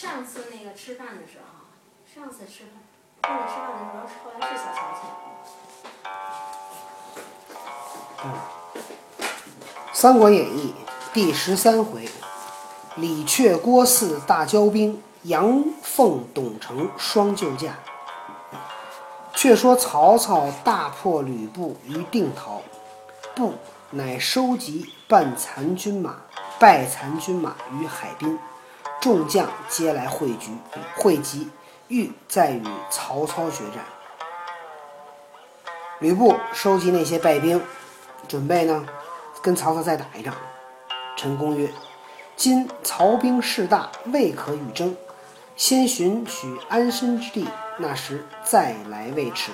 上次那个吃饭的时候，上次吃饭，上次吃饭的时候，后来是小乔请的。《三国演义》第十三回，李榷郭汜大交兵，杨奉董承双救驾。却说曹操大破吕布于定陶，布乃收集半残军马、败残军马于海滨，众将皆来汇聚，汇集，欲再与曹操决战。吕布收集那些败兵，准备呢跟曹操再打一仗。陈宫曰：“今曹兵势大，未可与争，先寻取安身之地，那时再来未迟。”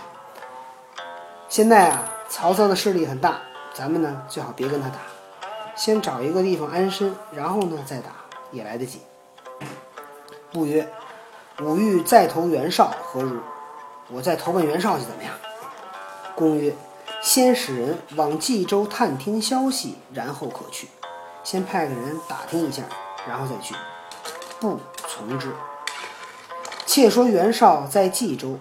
现在啊，曹操的势力很大，咱们呢最好别跟他打，先找一个地方安身，然后呢再打也来得及。布曰：“吾欲再投袁绍，何如？我再投奔袁绍去怎么样？”公曰：“先使人往冀州探听消息，然后可去。先派个人打听一下，然后再去。”不从之。且说袁绍在冀州，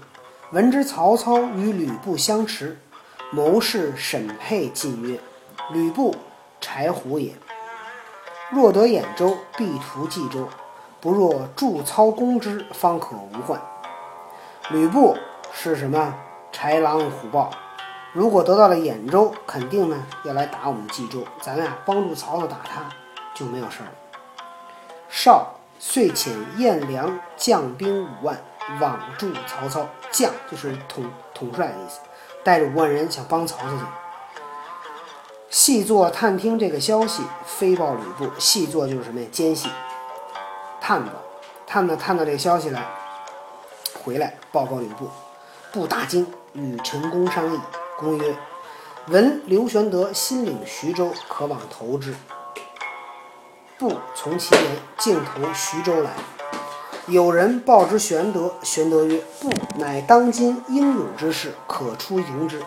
闻知曹操与吕布相持，谋士沈佩进曰：“吕布柴胡也，若得兖州，必图冀州；不若助操攻之，方可无患。”吕布是什么？豺狼虎豹。如果得到了兖州，肯定呢要来打我们冀州，咱们啊帮助曹操打他就没有事儿了。绍遂遣颜良将兵五万，往助曹操。将就是统统帅的意思，带着五万人想帮曹操去。细作探听这个消息，飞报吕布。细作就是什么呀？奸细、探子，探子探到这个消息来，回来报告吕布。布大惊，与陈宫商议。公曰：“闻刘玄德新领徐州，可往投之。”布从其言，径投徐州来。有人报之玄德，玄德曰：“布乃当今英勇之士，可出迎之。”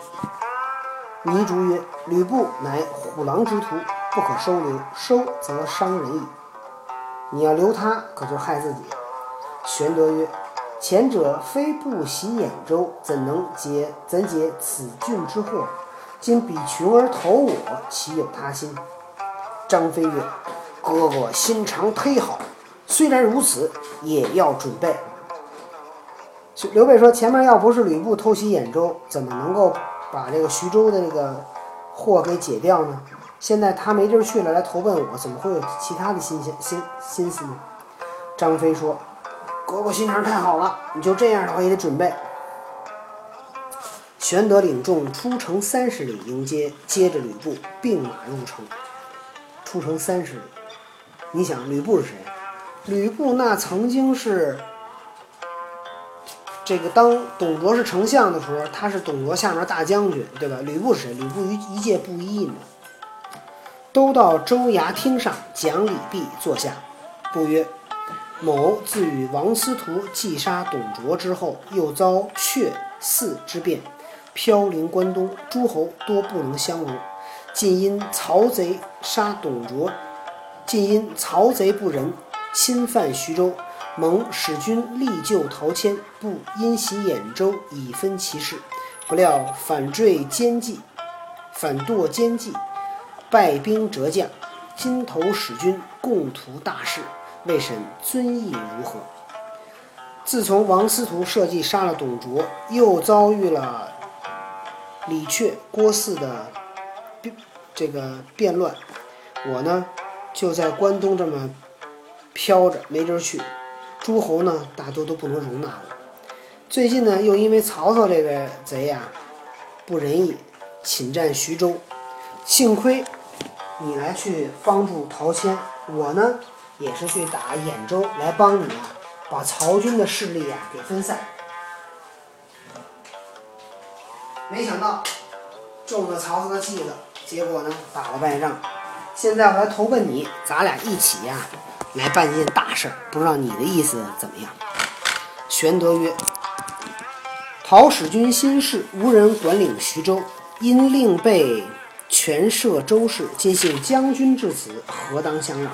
糜竺曰：“吕布乃虎狼之徒，不可收留，收则伤人矣。你要留他，可就害自己。”玄德曰：“前者非不袭兖州，怎能解怎解此郡之祸？今比穷而投我，岂有他心？”张飞曰：“哥哥心肠忒好，虽然如此，也要准备。”刘备说：“前面要不是吕布偷袭兖州，怎么能够把这个徐州的这个祸给解掉呢？现在他没地儿去了，来投奔我，怎么会有其他的心心心心思呢？”张飞说：“哥哥心肠太好了，你就这样的话也得准备。”玄德领众出城三十里迎接，接着吕布并马入城。出城三十里，你想吕布是谁？吕布那曾经是这个当董卓是丞相的时候，他是董卓下面大将军，对吧？吕布是谁？吕布一一介布衣呢。都到州衙厅上讲礼毕，坐下。不曰：“某自与王司徒计杀董卓之后，又遭阙四之变，飘零关东，诸侯多不能相容。尽因曹贼杀董卓，尽因曹贼不仁，侵犯徐州，蒙使君力救陶谦，不因袭兖州以分其势，不料反坠奸计，反堕奸计，败兵折将，今投使君，共图大事，未审尊意如何？自从王司徒设计杀了董卓，又遭遇了李榷、郭汜的这个变乱，我呢就在关东这么飘着，没地儿去。诸侯呢大多都不能容纳我。最近呢，又因为曹操这个贼呀、不仁义，侵占徐州，幸亏你来去帮助陶谦，我呢也是去打兖州来帮你啊，把曹军的势力啊给分散。没想到中了曹操的计了，结果呢打了败仗。现在我来投奔你，咱俩一起呀、来办一件大事儿，不知道你的意思怎么样？玄德曰：“陶使君心事，无人管领徐州，因令备权摄州事，今幸将军至此，何当相让？”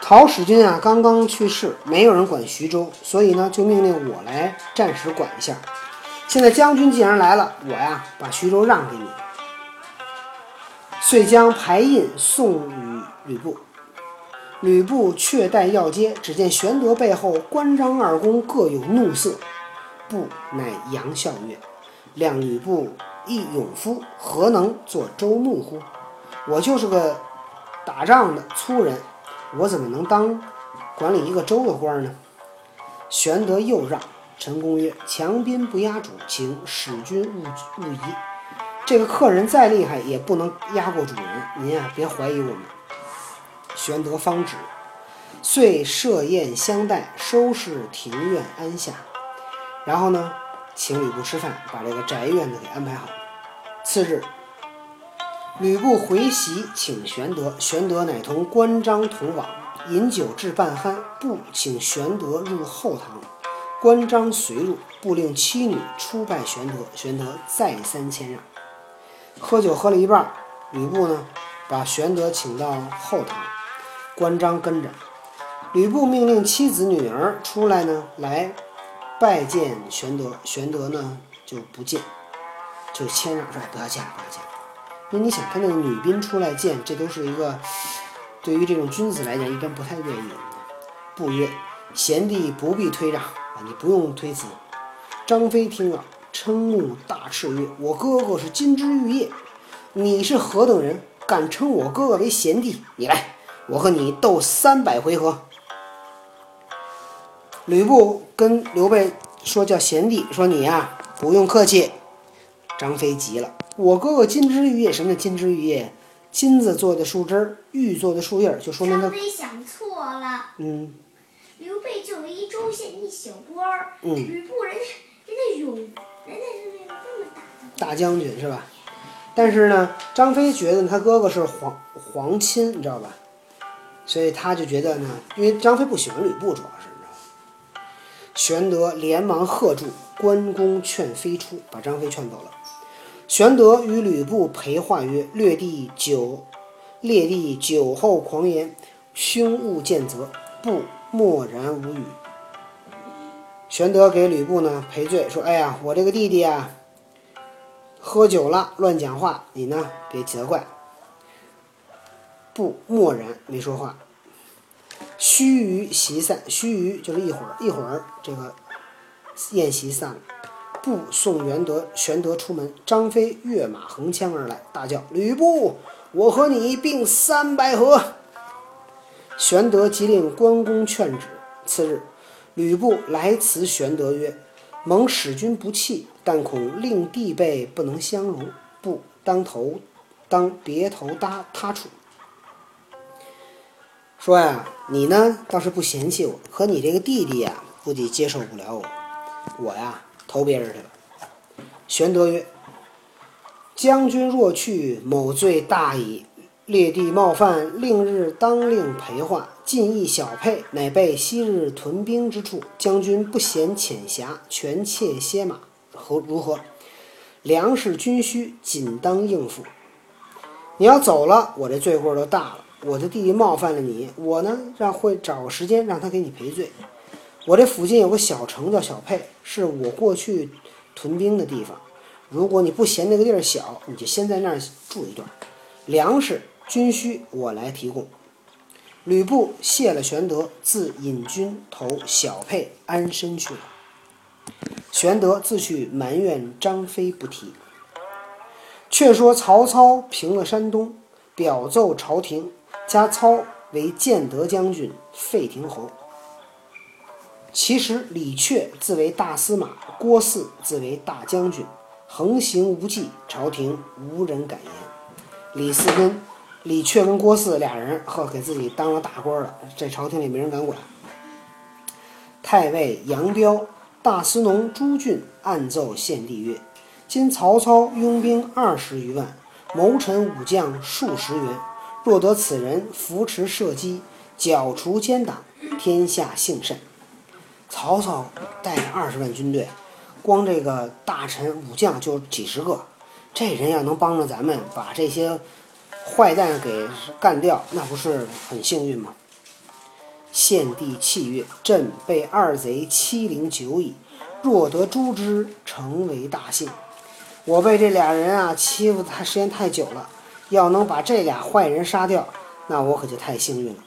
陶使君啊，刚刚去世，没有人管徐州，所以呢，就命令我来暂时管一下。现在将军既然来了，我呀把徐州让给你。遂将牌印送与吕布。吕布却待要接，只见玄德背后关张二公各有怒色。布乃扬笑曰：“谅吕布一勇夫，何能做州牧乎？我就是个打仗的粗人，我怎么能当管理一个州的官呢？”玄德又让。陈宫曰：“强兵不压主，请使君勿勿疑。这个客人再厉害，也不能压过主人。您啊，别怀疑我们。”玄德方止，遂设宴相待，收拾庭院安下。然后呢，请吕布吃饭，把这个宅院子给安排好。次日，吕布回席请玄德，玄德乃同关张同往，饮酒至半酣，布请玄德入后堂。关张随入，不令妻女出拜玄德。玄德再三谦让。喝酒喝了一半，吕布呢，把玄德请到后堂，关张跟着。吕布命令妻子女儿出来呢，来拜见玄德。玄德呢就不见，就谦让说不要见，不要见。因为你想，他那个女宾出来见，这都是一个对于这种君子来讲，一般不太愿意。不曰：贤弟不必推让。啊，你不用推辞。张飞听了，瞠目大斥曰：“我哥哥是金枝玉叶，你是何等人，敢称我哥哥为贤弟？你来，我和你斗三百回合。”吕布跟刘备说：“叫贤弟，说你呀，不用客气。”张飞急了：“我哥哥金枝玉叶，什么叫金枝玉叶？金子做的树枝儿，玉做的树叶儿，就说明他张飞想错了。嗯。刘备就为一州县一小官儿，嗯吕布人家人家勇，人家是那个这么大的大将军是吧？但是呢，张飞觉得他哥哥是皇皇亲，你知道吧？所以他就觉得呢，因为张飞不喜欢吕布，主要是？玄德连忙喝住，关公劝飞出，把张飞劝走了。玄德与吕布陪话曰：“略地酒，列地酒后狂言，兄勿见责。”布默然无语。玄德给吕布呢赔罪，说：“哎呀，我这个弟弟啊，喝酒了，乱讲话，你呢别责怪。”布默然没说话。须臾席散，须臾就是一会儿，一会儿这个宴席散了。布送玄德，玄德出门，张飞跃马横枪而来，大叫：“吕布，我和你并三百合！”玄德即令关公劝止。次日，吕布来辞玄德曰：“蒙使君不弃，但恐令弟辈不能相容，不当头当别头搭他处。”说呀，你呢倒是不嫌弃我，可你这个弟弟呀，估计接受不了我，我呀投别人去了。玄德曰：“将军若去，某罪大矣。”列地冒犯，令日当令陪化，进一小沛，乃备昔日屯兵之处。将军不嫌浅狭，权且歇马，何如何？粮食军需，仅当应付。你要走了，我这罪过就大了。我的弟弟冒犯了你，我呢让会找个时间让他给你赔罪。我这附近有个小城叫小沛，是我过去屯兵的地方。如果你不嫌那个地儿小，你就先在那儿住一段。粮食。军需我来提供。吕布谢了玄德，自引军投小沛安身去了。玄德自去埋怨张飞不提。却说曹操平了山东，表奏朝廷，加操为建德将军、废亭侯。其实李榷自为大司马，郭汜自为大将军，横行无忌，朝廷无人敢言。李斯跟。李榷跟郭汜俩人，呵，给自己当了大官了，这朝廷里没人敢管。太尉杨彪、大司农朱俊暗奏献帝曰：“今曹操拥兵二十余万，谋臣武将数十员，若得此人扶持社稷，剿除奸党，天下幸甚。”曹操带着二十万军队，光这个大臣武将就几十个，这人要能帮着咱们把这些。坏蛋给干掉，那不是很幸运吗？献帝泣曰：“朕被二贼欺凌久矣，若得诛之，成为大幸。我被这俩人啊欺负太时间太久了，要能把这俩坏人杀掉，那我可就太幸运了。”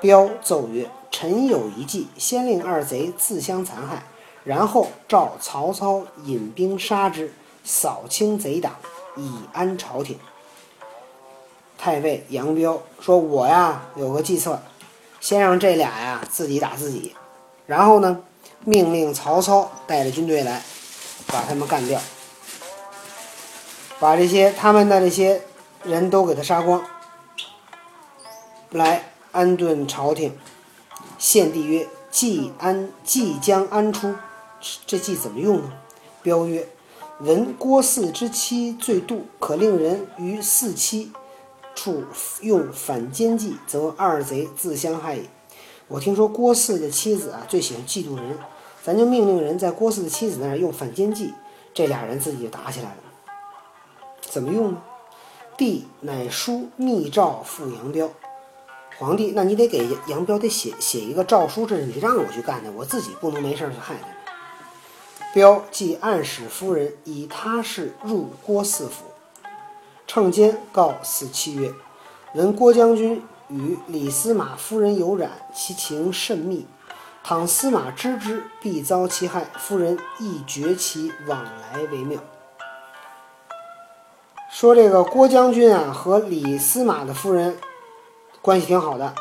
彪奏曰：“臣有一计，先令二贼自相残害，然后召曹操引兵杀之，扫清贼党，以安朝廷。”太尉杨彪说：“我呀有个计策。”先让这俩呀自己打自己，然后呢，命令曹操带着军队来，把他们干掉，把这些他们的这些人都给他杀光，来安顿朝廷。献帝曰：“既安，即将安出。这计怎么用呢？”彪曰：“闻郭汜之妻最妒，可令人于四期。”处用反间计，则二贼自相害也。我听说郭汜的妻子啊，最喜欢嫉妒人，咱就命令人在郭汜的妻子那儿用反间计，这俩人自己就打起来了。怎么用呢？帝乃书密诏复杨彪。皇帝，那你得给杨彪得写写一个诏书，这是你让我去干的，我自己不能没事去害他。彪即暗使夫人以他事入郭汜府。乘间告司妻曰：“闻郭将军与李司马夫人有染，其情甚密。倘司马知之，必遭其害。夫人亦绝其往来为妙。”说这个郭将军啊和李司马的夫人关系挺好的。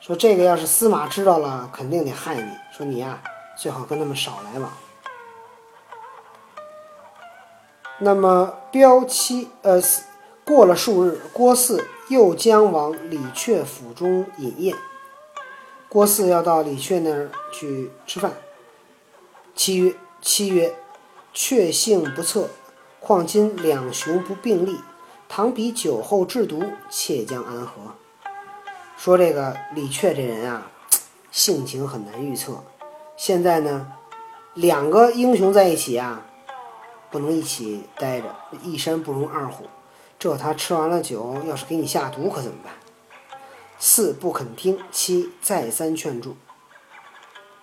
说这个要是司马知道了，肯定得害你。说你呀最好跟他们少来往。那么标期呃。过了数日，郭汜又将往李榷府中饮宴。郭汜要到李榷那儿去吃饭。七曰：“七曰，确性不测，况今两雄不并立，倘比酒后制毒，妾将安和？”说这个李榷这人啊，性情很难预测。现在呢，两个英雄在一起啊，不能一起待着，一山不容二虎。这他吃完了酒，要是给你下毒，可怎么办？四不肯听，七再三劝住。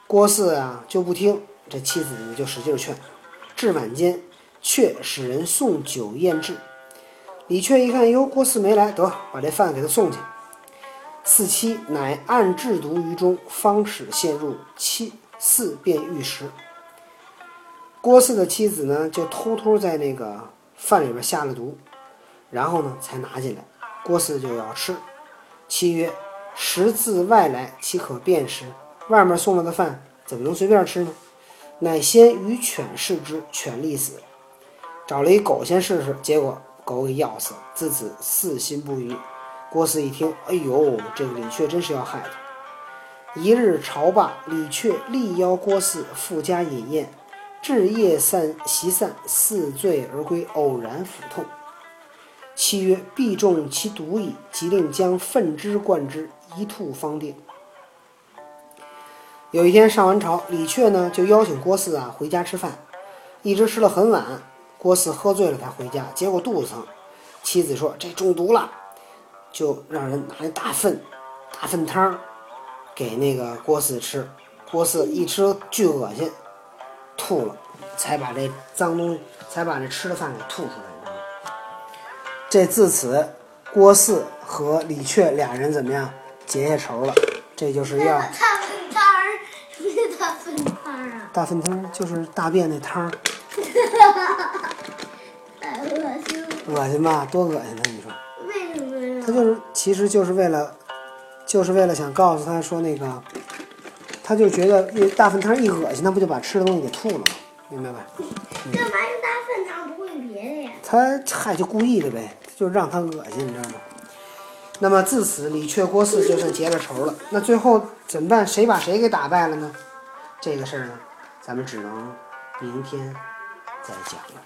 郭汜啊就不听，这妻子呢就使劲劝。至晚间，却使人送酒宴至。李榷一看，哟，郭汜没来，得把这饭给他送去。四妻乃暗制毒于中，方使陷入。七四便欲食。郭汜的妻子呢，就偷偷在那个饭里边下了毒。然后呢，才拿进来。郭汜就要吃，妻曰：“食自外来，岂可便食？外面送来的饭，怎么能随便吃呢？”乃先与犬试之，犬立死。找了一狗先试试，结果狗给咬死了。自此四心不渝。郭汜一听，哎呦，这个李榷真是要害他。一日朝罢，李榷力邀郭汜赴家饮宴，至夜散席散，似醉而归，偶然腹痛。妻曰：“必中其毒矣。”即令将粪汁灌之，一吐方定。有一天上完朝，李榷呢就邀请郭汜啊回家吃饭，一直吃了很晚。郭四喝醉了才回家，结果肚子疼。妻子说：“这中毒了。”就让人拿大粪、大粪汤给那个郭四吃。郭四一吃巨恶心，吐了，才把这脏东西，才把这吃的饭给吐出来。这自此，郭四和李榷俩人怎么样结下仇了？这就是要大粪汤儿，什么叫大粪汤儿啊？大粪汤就是大便那汤恶心。吧？多恶心呢！你说。为什么呀？他就是，其实就是为了，就是为了想告诉他说那个，他就觉得那大粪汤一恶心，他不就把吃的东西给吐了吗？明白吧？干嘛用大粪汤不会别的呀？他嗨，就故意的呗。就让他恶心，你知道吗？那么自此，李榷、郭汜就算结了仇了。那最后怎么办？谁把谁给打败了呢？这个事儿呢，咱们只能明天再讲了。